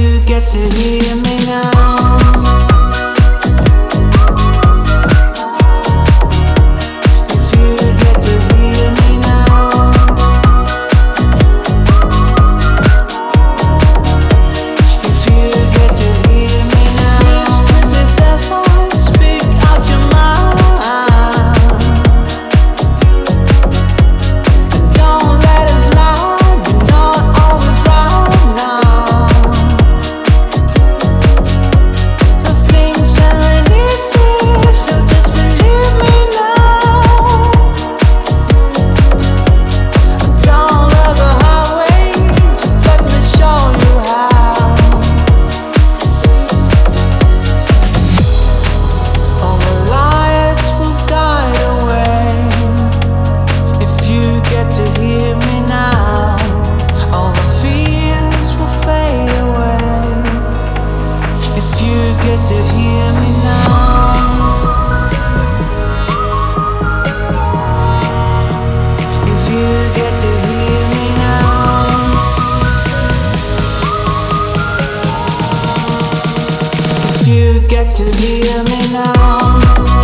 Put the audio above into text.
you get to hear me now? get to hear me now?